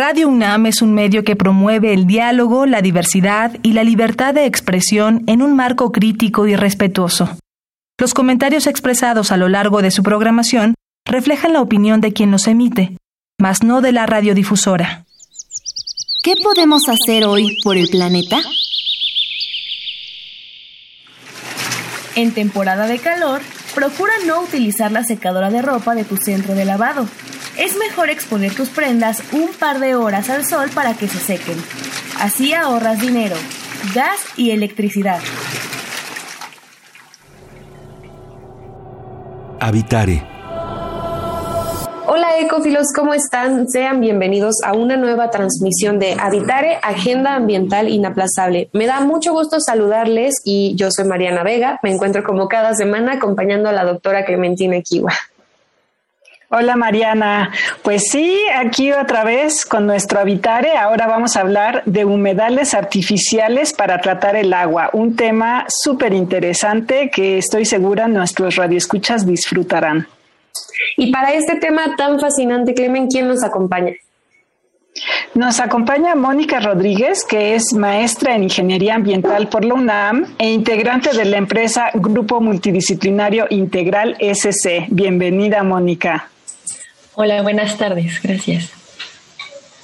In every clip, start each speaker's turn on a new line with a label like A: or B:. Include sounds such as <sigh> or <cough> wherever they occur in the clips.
A: Radio UNAM es un medio que promueve el diálogo, la diversidad y la libertad de expresión en un marco crítico y respetuoso. Los comentarios expresados a lo largo de su programación reflejan la opinión de quien los emite, mas no de la radiodifusora.
B: ¿Qué podemos hacer hoy por el planeta?
C: En temporada de calor, procura no utilizar la secadora de ropa de tu centro de lavado es mejor exponer tus prendas un par de horas al sol para que se sequen. Así ahorras dinero, gas y electricidad.
D: Habitare.
E: Hola ecófilos, ¿cómo están? Sean bienvenidos a una nueva transmisión de Habitare, Agenda Ambiental Inaplazable. Me da mucho gusto saludarles y yo soy Mariana Vega. Me encuentro como cada semana acompañando a la doctora Clementina Kiwa.
F: Hola Mariana, pues sí, aquí otra vez con nuestro Habitare. Ahora vamos a hablar de humedales artificiales para tratar el agua, un tema súper interesante que estoy segura nuestros radioescuchas disfrutarán.
E: Y para este tema tan fascinante, Clemen, ¿quién nos acompaña?
F: Nos acompaña Mónica Rodríguez, que es maestra en Ingeniería Ambiental por la UNAM e integrante de la empresa Grupo Multidisciplinario Integral SC. Bienvenida, Mónica.
G: Hola, buenas tardes, gracias.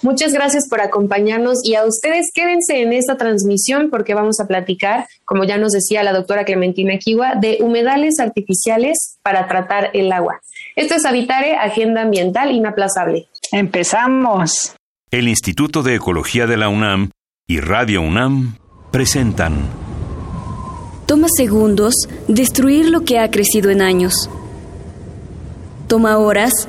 E: Muchas gracias por acompañarnos y a ustedes quédense en esta transmisión porque vamos a platicar, como ya nos decía la doctora Clementina Kiwa, de humedales artificiales para tratar el agua. Esto es Habitare, Agenda Ambiental Inaplazable.
F: Empezamos.
D: El Instituto de Ecología de la UNAM y Radio UNAM presentan.
B: Toma segundos destruir lo que ha crecido en años. Toma horas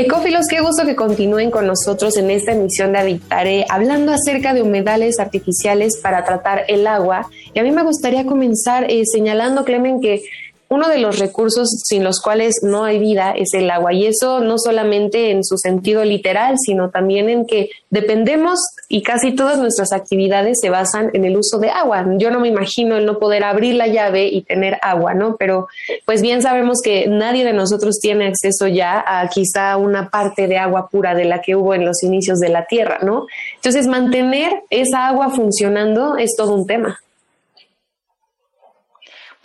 E: Ecófilos, qué gusto que continúen con nosotros en esta emisión de Habitare, hablando acerca de humedales artificiales para tratar el agua. Y a mí me gustaría comenzar eh, señalando, Clemen, que uno de los recursos sin los cuales no hay vida es el agua y eso no solamente en su sentido literal, sino también en que dependemos y casi todas nuestras actividades se basan en el uso de agua. Yo no me imagino el no poder abrir la llave y tener agua, ¿no? Pero pues bien sabemos que nadie de nosotros tiene acceso ya a quizá una parte de agua pura de la que hubo en los inicios de la Tierra, ¿no? Entonces mantener esa agua funcionando es todo un tema.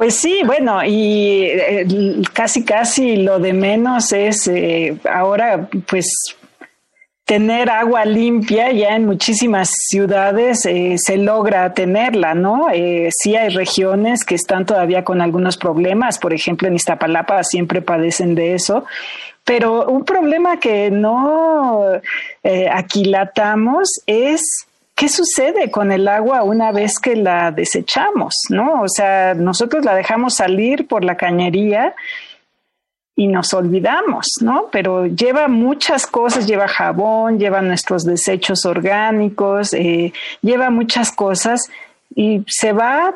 F: Pues sí, bueno, y eh, casi casi lo de menos es eh, ahora pues tener agua limpia ya en muchísimas ciudades eh, se logra tenerla, ¿no? sí hay regiones que están todavía con algunos problemas, por ejemplo en Iztapalapa siempre padecen de eso, pero un problema que no aquilatamos es ¿qué sucede con el agua una vez que la desechamos? ¿No? O sea, nosotros la dejamos salir por la cañería y nos olvidamos, ¿no? Pero lleva muchas cosas, lleva jabón, lleva nuestros desechos orgánicos, eh, lleva muchas cosas y se va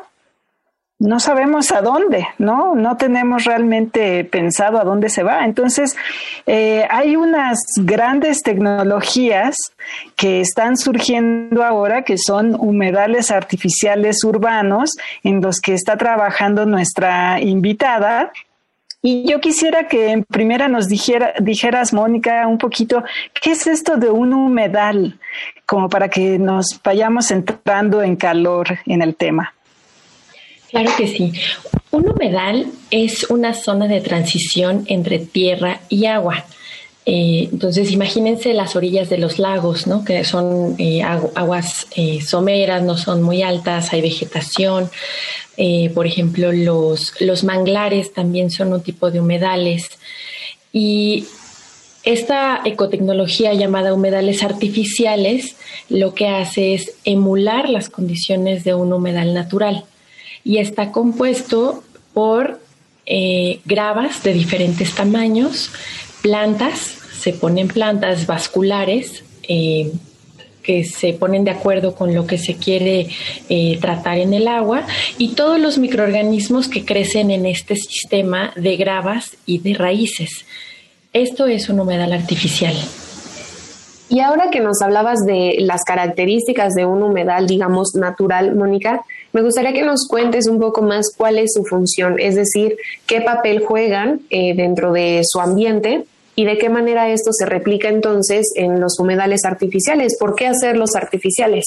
F: no sabemos a dónde, ¿no? No tenemos realmente pensado a dónde se va. Entonces, eh, hay unas grandes tecnologías que están surgiendo ahora, que son humedales artificiales urbanos, en los que está trabajando nuestra invitada. Y yo quisiera que en primera nos dijera, dijeras, Mónica, un poquito, ¿qué es esto de un humedal? Como para que nos vayamos entrando en calor en el tema.
G: Claro que sí. Un humedal es una zona de transición entre tierra y agua. Eh, entonces, imagínense las orillas de los lagos, ¿no? Que son eh, aguas eh, someras, no son muy altas, hay vegetación. por ejemplo, los, los manglares también son un tipo de humedales. Y esta ecotecnología llamada humedales artificiales lo que hace es emular las condiciones de un humedal natural y está compuesto por eh, gravas de diferentes tamaños, plantas, se ponen plantas vasculares, eh, que se ponen de acuerdo con lo que se quiere eh, tratar en el agua y todos los microorganismos que crecen en este sistema de gravas y de raíces. Esto es un humedal artificial.
E: Y ahora que nos hablabas de las características de un humedal, digamos, natural, Mónica, me gustaría que nos cuentes un poco más cuál es su función, es decir, qué papel juegan eh, dentro de su ambiente y de qué manera esto se replica entonces en los humedales artificiales. ¿Por qué hacerlos artificiales?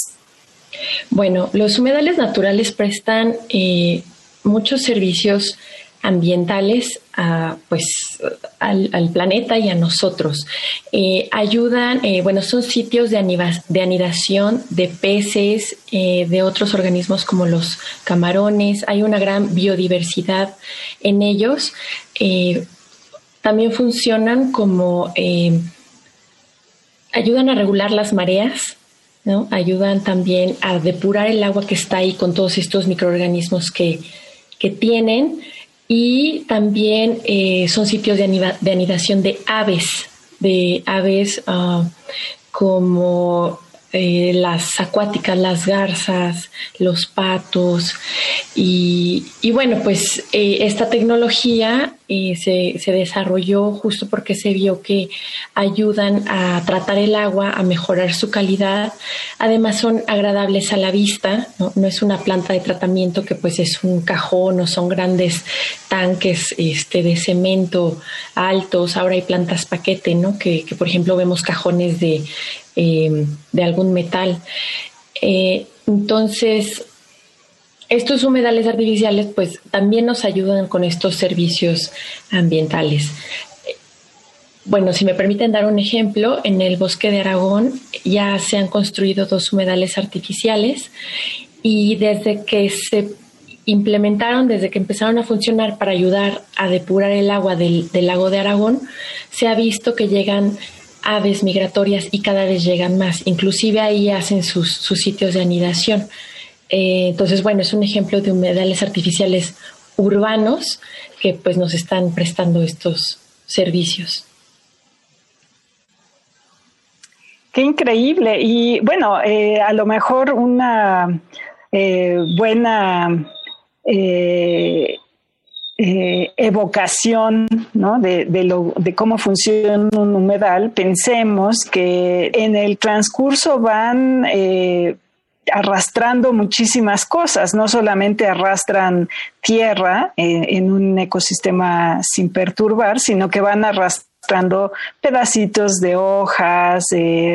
G: Bueno, los humedales naturales prestan eh, muchos servicios ambientales a, pues, al, planeta y a nosotros. Eh, ayudan, eh, bueno, son sitios de, de anidación de peces, eh, de otros organismos como los camarones. Hay una gran biodiversidad en ellos. también funcionan como, ayudan a regular las mareas. ¿no? Ayudan también a depurar el agua que está ahí con todos estos microorganismos que, que tienen y también eh, son sitios de, anidación de aves, de aves ah, como eh, las acuáticas, las garzas, los patos. Y, bueno, pues eh, esta tecnología eh, se, desarrolló justo porque se vio que ayudan a tratar el agua, a mejorar su calidad. Además son agradables a la vista, no, es una planta de tratamiento que pues es un cajón o son grandes tanques este, de cemento altos. Ahora hay plantas paquete, ¿no? Que por ejemplo vemos cajones de eh, de algún metal. Eh, entonces, estos humedales artificiales pues también nos ayudan con estos servicios ambientales. Bueno, si me permiten dar un ejemplo, en el bosque de Aragón ya se han construido dos humedales artificiales y desde que se implementaron, desde que empezaron a funcionar para ayudar a depurar el agua del lago de Aragón, se ha visto que llegan aves migratorias y cada vez llegan más. Inclusive ahí hacen sus, sitios de anidación. Eh, entonces, bueno, es un ejemplo de humedales artificiales urbanos que pues nos están prestando estos servicios.
F: Qué increíble. Y bueno, eh, a lo mejor una eh, buena eh, evocación ¿no? de, lo, de cómo funciona un humedal, pensemos que en el transcurso van eh, arrastrando muchísimas cosas, no solamente arrastran tierra eh, en un ecosistema sin perturbar, sino que van arrastrando pedacitos de hojas,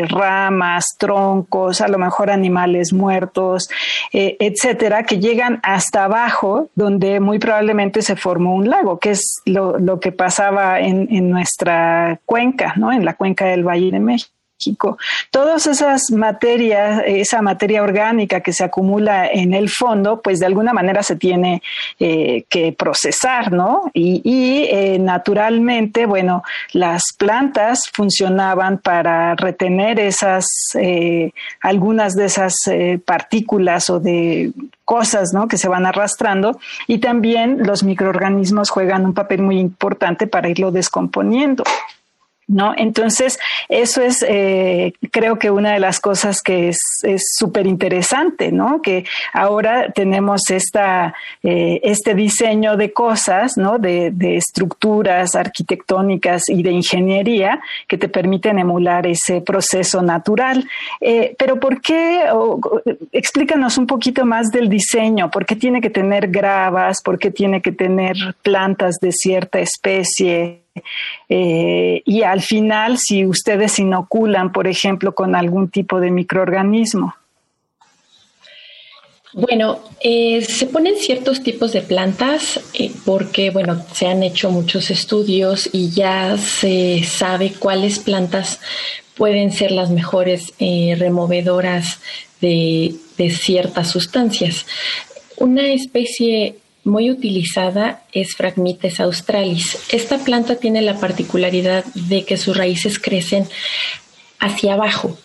F: ramas, troncos, a lo mejor animales muertos, eh, etcétera, que llegan hasta abajo, donde muy probablemente se formó un lago, que es lo, que pasaba en, en, nuestra cuenca, ¿no? En la cuenca del Valle de México. Todas esas materias, esa materia orgánica que se acumula en el fondo, pues de alguna manera se tiene eh, que procesar, ¿no? Y, eh, naturalmente, bueno, las plantas funcionaban para retener esas, eh, algunas de esas partículas o de cosas, ¿no? Que se van arrastrando y también los microorganismos juegan un papel muy importante para irlo descomponiendo. ¿No? Entonces, eso es, eh, creo que una de las cosas que es súper interesante, ¿no? Que ahora tenemos esta, eh, este diseño de cosas, ¿no? De, de, estructuras arquitectónicas y de ingeniería que te permiten emular ese proceso natural. Eh, pero ¿por qué? explícanos un poquito más del diseño. ¿Por qué tiene que tener gravas? ¿Por qué tiene que tener plantas de cierta especie? <laughs> Eh, y al final si ustedes inoculan, por ejemplo, con algún tipo de microorganismo.
G: Bueno, eh, se ponen ciertos tipos de plantas eh, porque, bueno, se han hecho muchos estudios y ya se sabe cuáles plantas pueden ser las mejores removedoras de, de ciertas sustancias. Una especie muy utilizada es Phragmites australis. Esta planta tiene la particularidad de que sus raíces crecen hacia abajo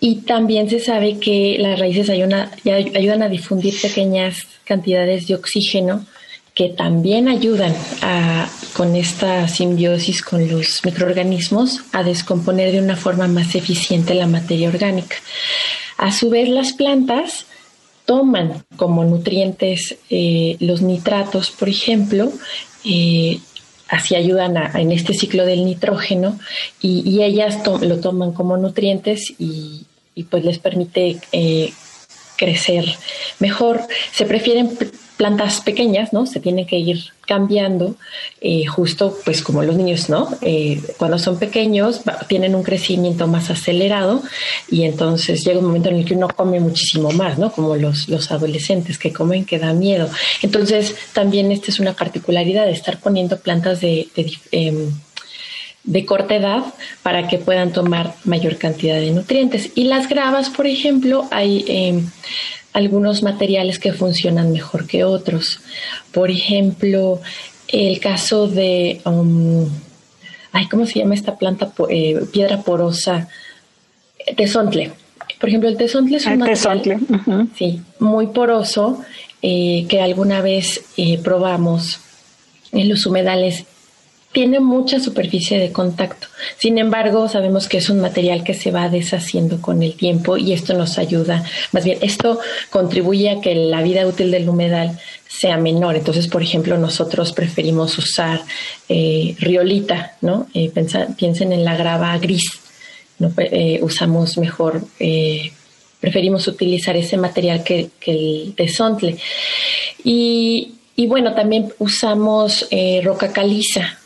G: y también se sabe que las raíces ayudan a, difundir pequeñas cantidades de oxígeno que también ayudan con esta simbiosis con los microorganismos a descomponer de una forma más eficiente la materia orgánica. A su vez, las plantas toman como nutrientes eh, los nitratos, por ejemplo, eh, así ayudan en este ciclo del nitrógeno y, ellas lo toman como nutrientes y, pues les permite eh, crecer mejor. Se prefieren plantas pequeñas, ¿no? Se tienen que ir cambiando, eh, justo pues como los niños, ¿no? Eh, cuando son pequeños tienen un crecimiento más acelerado y entonces llega un momento en el que uno come muchísimo más, ¿no? Como los, los adolescentes que comen que da miedo. Entonces también esta es una particularidad de estar poniendo plantas de, em, de corta edad para que puedan tomar mayor cantidad de nutrientes. Y las gravas, por ejemplo, hay em, algunos materiales que funcionan mejor que otros. Por ejemplo, el caso de, um, ay, ¿cómo se llama esta planta? Eh, piedra porosa, tesontle. Por ejemplo, el tesontle es un material sí, muy poroso eh, que alguna vez eh, probamos en los humedales tiene mucha superficie de contacto. Sin embargo, sabemos que es un material que se va deshaciendo con el tiempo y esto nos ayuda, más bien, esto contribuye a que la vida útil del humedal sea menor. Entonces, por ejemplo, nosotros preferimos usar eh, riolita, ¿no? Eh, piensen en la grava gris. Eh, usamos mejor, preferimos utilizar ese material que, el de Y, y bueno, también usamos roca caliza,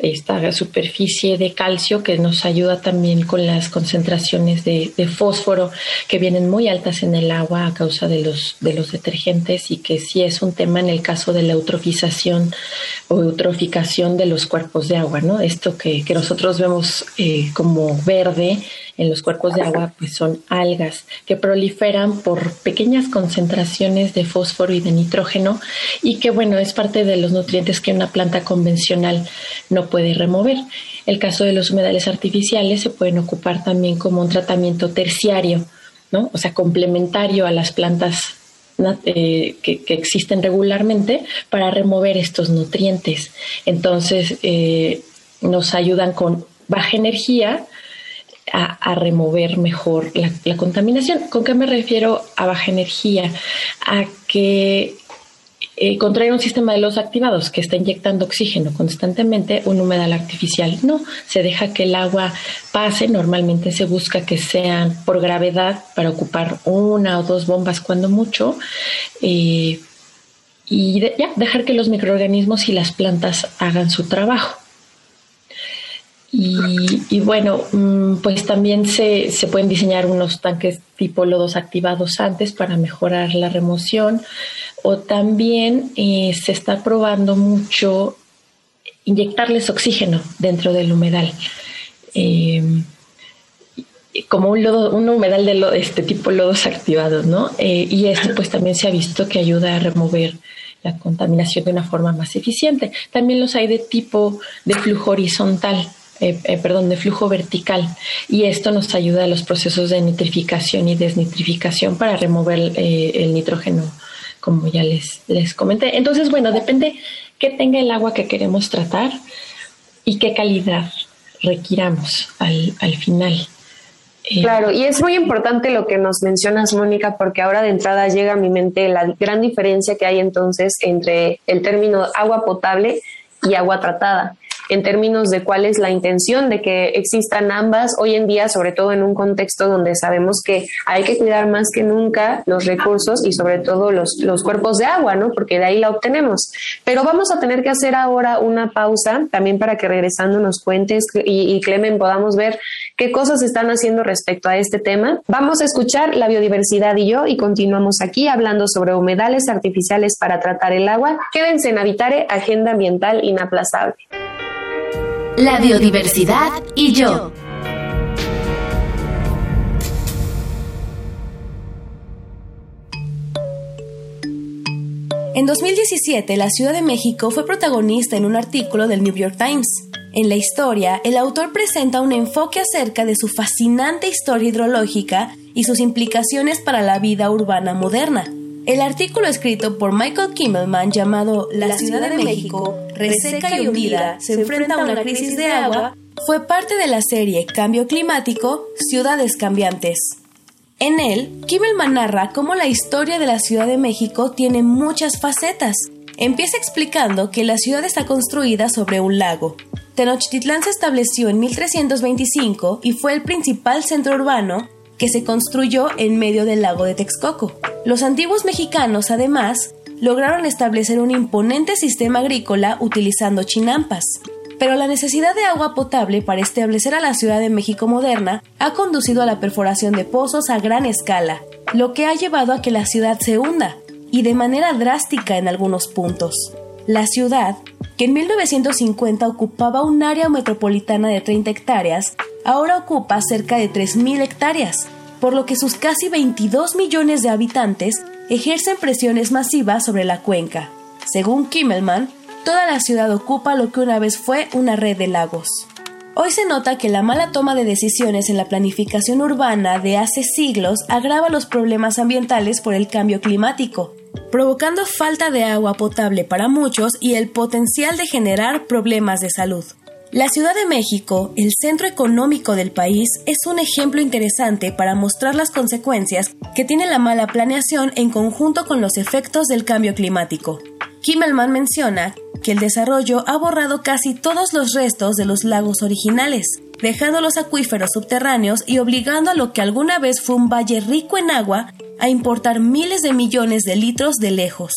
G: esta superficie de calcio que nos ayuda también con las concentraciones de, fósforo que vienen muy altas en el agua a causa de los, de los detergentes y que sí es un tema en el caso de la eutrofización o eutroficación de los cuerpos de agua, ¿no? Esto que, nosotros vemos eh, como verde en los cuerpos de agua pues son algas que proliferan por pequeñas concentraciones de fósforo y de nitrógeno y que bueno es parte de los nutrientes que una planta convencional no puede remover. El caso de los humedales artificiales se pueden ocupar también como un tratamiento terciario, ¿no? o sea, complementario a las plantas eh, que, existen regularmente para remover estos nutrientes. Entonces, eh, nos ayudan con baja energía a, remover mejor la, contaminación. ¿Con qué me refiero a baja energía? A que eh, contraer un sistema de los activados que está inyectando oxígeno constantemente, un humedal artificial no, se deja que el agua pase, normalmente se busca que sean por gravedad para ocupar una o dos bombas cuando mucho. Eh, y ya, dejar que los microorganismos y las plantas hagan su trabajo. Y, bueno, mm, pues también se, se, pueden diseñar unos tanques tipo lodos activados antes para mejorar la remoción. O también eh, se está probando mucho inyectarles oxígeno dentro del humedal. Eh, como un lodo, un humedal de este tipo lodos activados, ¿no? Eh, y esto pues también se ha visto que ayuda a remover la contaminación de una forma más eficiente. También los hay de tipo de flujo horizontal, eh, eh, perdón, de flujo vertical. Y esto nos ayuda a los procesos de nitrificación y desnitrificación para remover eh, el nitrógeno, como ya les, les comenté. Entonces, bueno, depende qué tenga el agua que queremos tratar y qué calidad requiramos al, al final.
E: Claro, y es muy importante lo que nos mencionas, Mónica, porque ahora de entrada llega a mi mente la gran diferencia que hay entonces entre el término agua potable y agua tratada en términos de cuál es la intención de que existan ambas hoy en día, sobre todo en un contexto donde sabemos que hay que cuidar más que nunca los recursos y sobre todo los, los cuerpos de agua, ¿no? Porque de ahí la obtenemos. Pero vamos a tener que hacer ahora una pausa también para que regresando nos cuentes y, y Clemen podamos ver qué cosas están haciendo respecto a este tema. Vamos a escuchar la biodiversidad y yo y continuamos aquí hablando sobre humedales artificiales para tratar el agua. Quédense en Habitare, Agenda Ambiental Inaplazable
H: la biodiversidad y yo.
A: En 2017, la Ciudad de México fue protagonista en un artículo del New York Times. En la historia, el autor presenta un enfoque acerca de su fascinante historia hidrológica y sus implicaciones para la vida urbana moderna.
C: El artículo escrito por Michael Kimmelman llamado La Ciudad de México, reseca y hundida, se enfrenta a una crisis de agua, fue parte de la serie Cambio Climático, Ciudades Cambiantes. En él, Kimmelman narra cómo la historia de la Ciudad de México tiene muchas facetas. Empieza explicando que la ciudad está construida sobre un lago. Tenochtitlán se estableció en 1325 y fue el principal centro urbano que se construyó en medio del lago de Texcoco. Los antiguos mexicanos, además, lograron establecer un imponente sistema agrícola utilizando chinampas. Pero la necesidad de agua potable para establecer a la Ciudad de México moderna ha conducido a la perforación de pozos a gran escala, lo que ha llevado a que la ciudad se hunda, y de manera drástica en algunos puntos. La ciudad, que en 1950 ocupaba un área metropolitana de 30 hectáreas, ahora ocupa cerca de 3.000 hectáreas, por lo que sus casi 22 millones de habitantes ejercen presiones masivas sobre la cuenca. Según Kimmelman, toda la ciudad ocupa lo que una vez fue una red de lagos. Hoy se nota que la mala toma de decisiones en la planificación urbana de hace siglos agrava los problemas ambientales por el cambio climático, provocando falta de agua potable para muchos y el potencial de generar problemas de salud. La Ciudad de México, el centro económico del país, es un ejemplo interesante para mostrar las consecuencias que tiene la mala planeación en conjunto con los efectos del cambio climático. Kimmelman menciona que el desarrollo ha borrado casi todos los restos de los lagos originales, dejando los acuíferos subterráneos y obligando a lo que alguna vez fue un valle rico en agua a importar miles de millones de litros de lejos.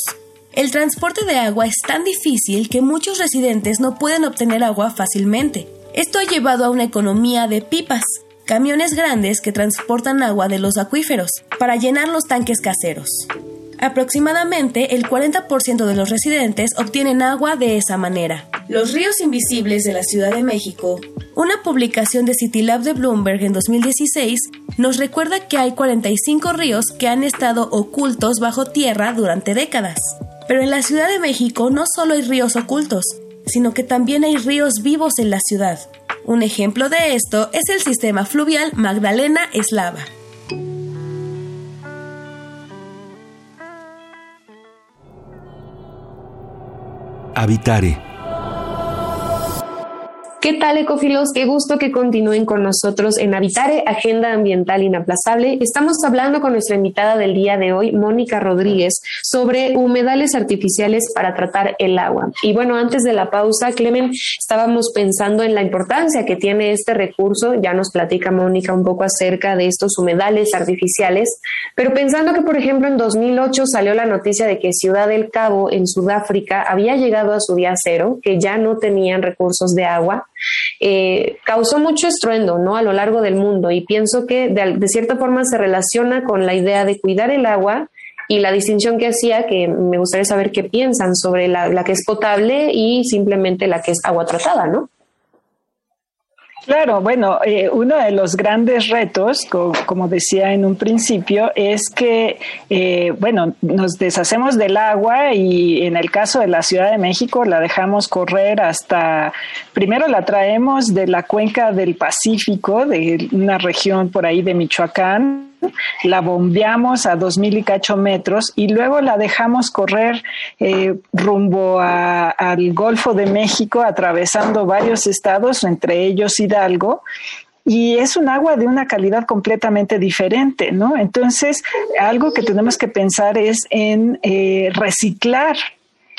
C: El transporte de agua es tan difícil que muchos residentes no pueden obtener agua fácilmente. Esto ha llevado a una economía de pipas, camiones grandes que transportan agua de los acuíferos para llenar los tanques caseros. Aproximadamente el 40% de los residentes obtienen agua de esa manera. Los ríos invisibles de la Ciudad de México, una publicación de CityLab de Bloomberg en 2016, nos recuerda que hay 45 ríos que han estado ocultos bajo tierra durante décadas. Pero en la Ciudad de México no solo hay ríos ocultos, sino que también hay ríos vivos en la ciudad. Un ejemplo de esto es el sistema fluvial Magdalena Eslava.
D: Habitare
E: ¿Qué tal, ecofilos? Qué gusto que continúen con nosotros en Habitare, Agenda Ambiental Inaplazable. Estamos hablando con nuestra invitada del día de hoy, Mónica Rodríguez, sobre humedales artificiales para tratar el agua. Y bueno, antes de la pausa, Clemen, estábamos pensando en la importancia que tiene este recurso. Ya nos platica Mónica un poco acerca de estos humedales artificiales, pero pensando que, por ejemplo, en 2008 salió la noticia de que Ciudad del Cabo, en Sudáfrica, había llegado a su día cero, que ya no tenían recursos de agua eh, causó mucho estruendo ¿no? a lo largo del mundo y pienso que de, cierta forma se relaciona con la idea de cuidar el agua y la distinción que hacía, que me gustaría saber qué piensan sobre la, la que es potable y simplemente la que es agua tratada, ¿no?
F: Claro, bueno, eh, uno de los grandes retos, como decía en un principio, es que, eh, bueno, nos deshacemos del agua y en el caso de la Ciudad de México la dejamos correr hasta, primero la traemos de la cuenca del Pacífico, de una región por ahí de Michoacán, la bombeamos a dos mil y cacho metros y luego la dejamos correr eh, rumbo al Golfo de México, atravesando varios estados, entre ellos Hidalgo, y es un agua de una calidad completamente diferente, ¿no? Entonces, algo que tenemos que pensar es en eh, reciclar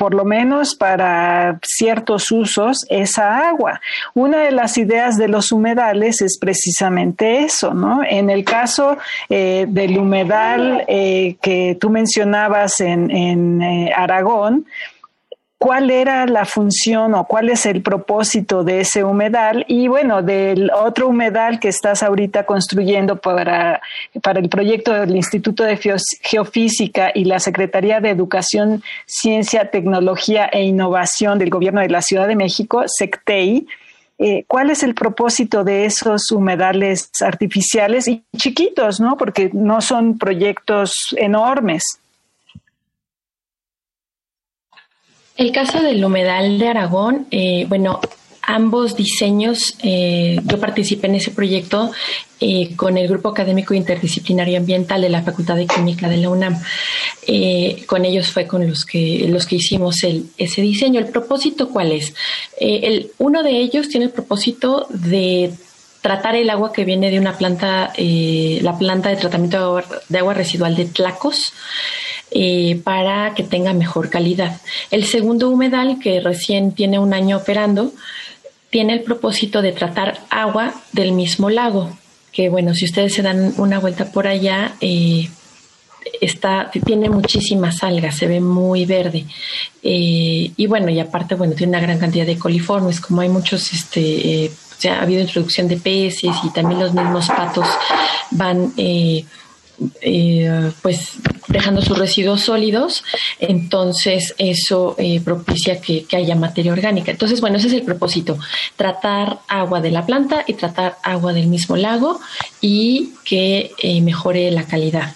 F: por lo menos para ciertos usos, esa agua. Una de las ideas de los humedales es precisamente eso, ¿no? En el caso eh, del humedal eh, que tú mencionabas en, en eh, Aragón, cuál era la función o cuál es el propósito de ese humedal y bueno, del otro humedal que estás ahorita construyendo para, para el proyecto del Instituto de Geofísica y la Secretaría de Educación, Ciencia, Tecnología e Innovación del Gobierno de la Ciudad de México, SECTEI. Eh, ¿Cuál es el propósito de esos humedales artificiales y chiquitos, no? Porque no son proyectos enormes.
G: El caso del humedal de Aragón, eh, bueno, ambos diseños, eh, yo participé en ese proyecto eh, con el Grupo Académico Interdisciplinario Ambiental de la Facultad de Química de la UNAM. Eh, con ellos fue con los que, los que hicimos el, ese diseño. ¿El propósito cuál es? el, uno de ellos tiene el propósito de tratar el agua que viene de una planta, la planta de tratamiento de agua, de agua residual de Tlacos. Eh, para que tenga mejor calidad. El segundo humedal, que recién tiene un año operando, tiene el propósito de tratar agua del mismo lago, que bueno, si ustedes se dan una vuelta por allá, eh, está, tiene muchísimas algas, se ve muy verde. Eh, y bueno, y aparte, bueno, tiene una gran cantidad de coliformes, como hay muchos, este, o sea, ha habido introducción de peces y también los mismos patos van eh, pues dejando sus residuos sólidos, entonces eso eh, propicia que, haya materia orgánica. Entonces, bueno, ese es el propósito, tratar agua de la planta y tratar agua del mismo lago y que eh, mejore la calidad.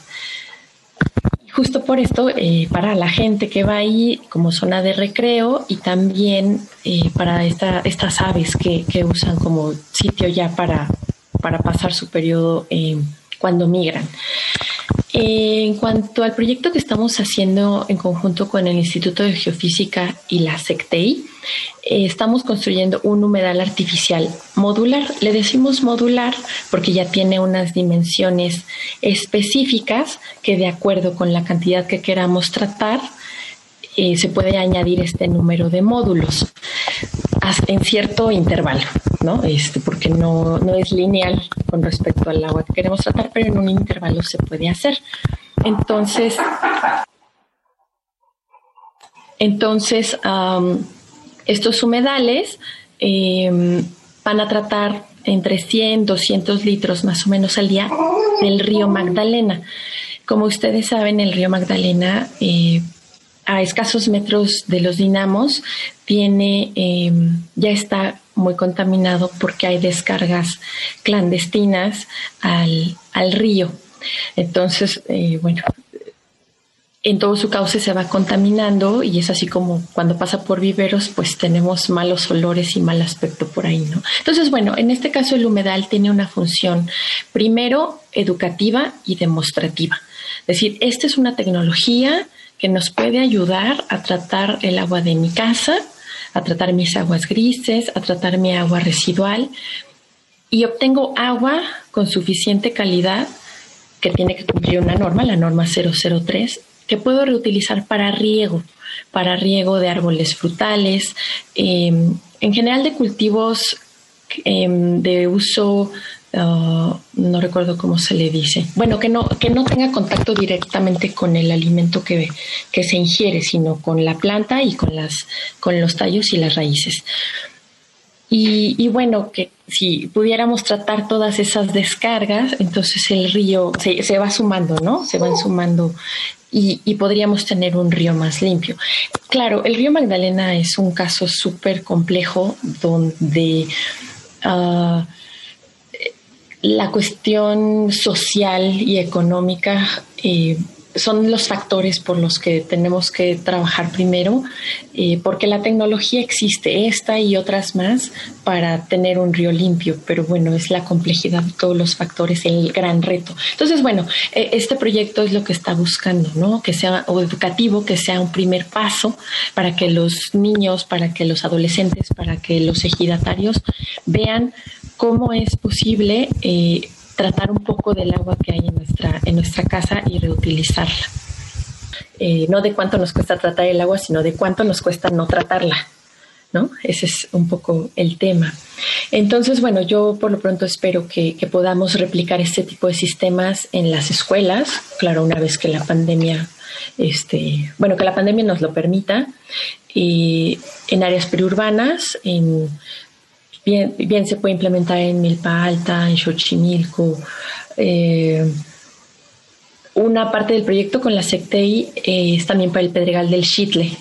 G: Justo por esto, para la gente que va ahí como zona de recreo y también para estas aves que, usan como sitio ya para, para pasar su periodo cuando migran. En cuanto al proyecto que estamos haciendo en conjunto con el Instituto de Geofísica y la SECTEI, eh, estamos construyendo un humedal artificial modular. Le decimos modular porque ya tiene unas dimensiones específicas que de acuerdo con la cantidad que queramos tratar, eh, se puede añadir este número de módulos en cierto intervalo, ¿no? Este, porque no, no es lineal con respecto al agua que queremos tratar, pero en un intervalo se puede hacer. Entonces, entonces estos humedales em, van a tratar entre 100, 200 litros más o menos al día del río Magdalena. Como ustedes saben, el río Magdalena eh, a escasos metros de los dinamos, tiene, em, ya está muy contaminado porque hay descargas clandestinas al, río. Entonces, eh, bueno, en todo su cauce se va contaminando y es así como cuando pasa por viveros, pues tenemos malos olores y mal aspecto por ahí, ¿no? Entonces, bueno, en este caso el humedal tiene una función primero educativa y demostrativa. Es decir, esta es una tecnología que nos puede ayudar a tratar el agua de mi casa, a tratar mis aguas grises, a tratar mi agua residual. Y obtengo agua con suficiente calidad que tiene que cumplir una norma, la norma 003, que puedo reutilizar para riego, para riego de árboles frutales, em, en general de cultivos em, de uso Ah, no recuerdo cómo se le dice. Bueno, que no, que no tenga contacto directamente con el alimento que, que se ingiere, sino con la planta y con, las, con los tallos y las raíces. Y, bueno, que si pudiéramos tratar todas esas descargas, entonces el río se, se va sumando, ¿no? Se van sumando y, podríamos tener un río más limpio. Claro, el río Magdalena es un caso súper complejo donde... Uh, la cuestión social y económica eh, son los factores por los que tenemos que trabajar primero, eh, porque la tecnología existe, esta y otras más, para tener un río limpio, pero bueno, es la complejidad de todos los factores el gran reto. Entonces, bueno, e, este proyecto es lo que está buscando, ¿no? Que sea o educativo, que sea un primer paso para que los niños, para que los adolescentes, para que los ejidatarios vean cómo es posible eh, tratar un poco del agua que hay en nuestra, en nuestra casa y reutilizarla. Eh, no de cuánto nos cuesta tratar el agua, sino de cuánto nos cuesta no tratarla. ¿no? Ese es un poco el tema. Entonces, bueno, yo por lo pronto espero que, podamos replicar este tipo de sistemas en las escuelas, claro, una vez que la pandemia, este, bueno, que la pandemia nos lo permita, en áreas periurbanas, en bien, se puede implementar en Milpa Alta, en Xochimilco. Eh, una parte del proyecto con la SECTEI eh, es también para el Pedregal del Chitle.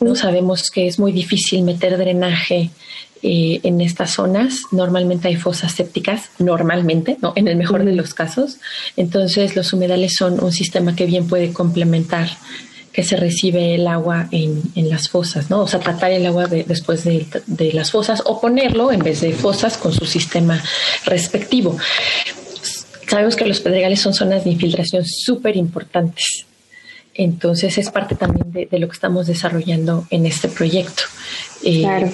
G: No sabemos que es muy difícil meter drenaje eh, en estas zonas. Normalmente hay fosas sépticas, normalmente, ¿no? en el mejor de los casos. Entonces los humedales son un sistema que bien puede complementar que se recibe el agua en, las fosas, ¿no? O sea, tratar el agua después de, de, las fosas o ponerlo en vez de fosas con su sistema respectivo. Sabemos que los pedregales son zonas de infiltración súper importantes. Entonces es parte también de, lo que estamos desarrollando en este proyecto. Eh,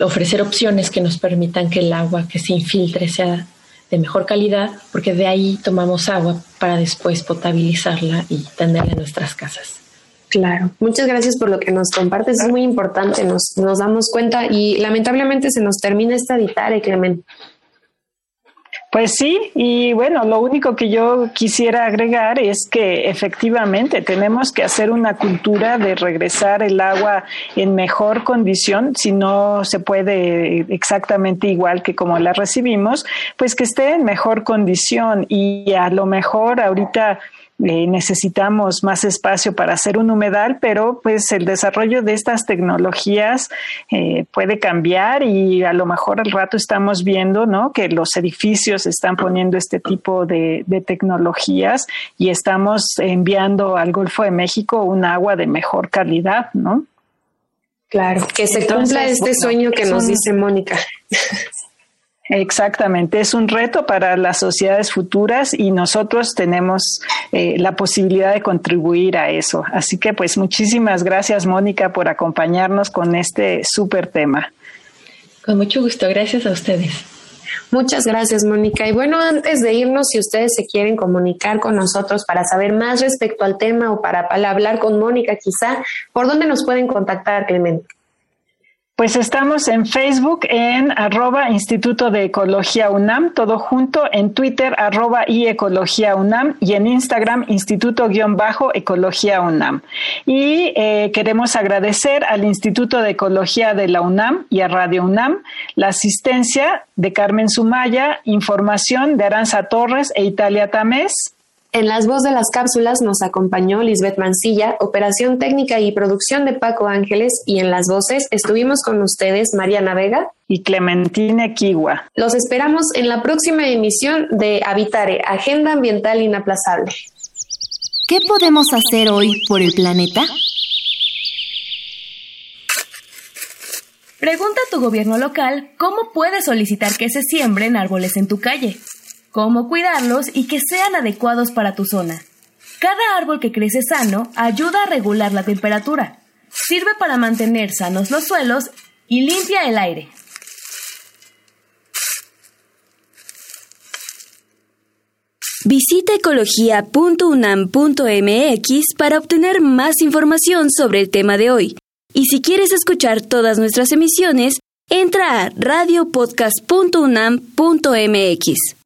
G: ofrecer opciones que nos permitan que el agua que se infiltre sea de mejor calidad, porque de ahí tomamos agua para después potabilizarla y tenerla en nuestras casas.
E: Claro, muchas gracias por lo que nos compartes, es muy importante, nos, damos cuenta y lamentablemente se nos termina esta Vitare, Clemente.
F: Pues sí, y bueno, lo único que yo quisiera agregar es que efectivamente tenemos que hacer una cultura de regresar el agua en mejor condición, si no se puede exactamente igual que como la recibimos, pues que esté en mejor condición. Y a lo mejor ahorita eh, necesitamos más espacio para hacer un humedal, pero pues el desarrollo de estas tecnologías eh, puede cambiar y a lo mejor al rato estamos viendo ¿no? que los edificios están poniendo este tipo de, de tecnologías y estamos enviando al Golfo de México un agua de mejor calidad, ¿no?
E: Claro, que se cumpla este sueño que nos dice Mónica.
F: Exactamente, es un reto para las sociedades futuras y nosotros tenemos eh, la posibilidad de contribuir a eso. Así que pues muchísimas gracias Mónica por acompañarnos con este súper tema.
G: Con mucho gusto, gracias a ustedes.
E: Muchas gracias, Mónica. Y bueno, antes de irnos, si ustedes se quieren comunicar con nosotros para saber más respecto al tema o para, para hablar con Mónica, quizá, ¿por dónde nos pueden contactar, Clemente?
F: Pues estamos en Facebook en arroba Instituto de Ecología UNAM, todo junto, en Twitter arroba y Ecología UNAM y en Instagram Instituto-Ecología UNAM. Y eh, queremos agradecer al Instituto de Ecología de la UNAM y a Radio UNAM la asistencia de Carmen Sumaya, información de Aranza Torres e Italia Tamés.
E: En las voz de las cápsulas nos acompañó Lisbeth Mancilla, operación técnica y producción de Paco Ángeles, y en las voces estuvimos con ustedes Mariana Vega
F: y Clementina Kiwa.
E: Los esperamos en la próxima emisión de Habitare, Agenda Ambiental Inaplazable.
H: ¿Qué podemos hacer hoy por el planeta?
C: Pregunta a tu gobierno local cómo puedes solicitar que se siembren árboles en tu calle cómo cuidarlos y que sean adecuados para tu zona. Cada árbol que crece sano ayuda a regular la temperatura, sirve para mantener sanos los suelos y limpia el aire.
B: Visita ecología.unam.mx para obtener más información sobre el tema de hoy. Y si quieres escuchar todas nuestras emisiones, entra a radiopodcast.unam.mx.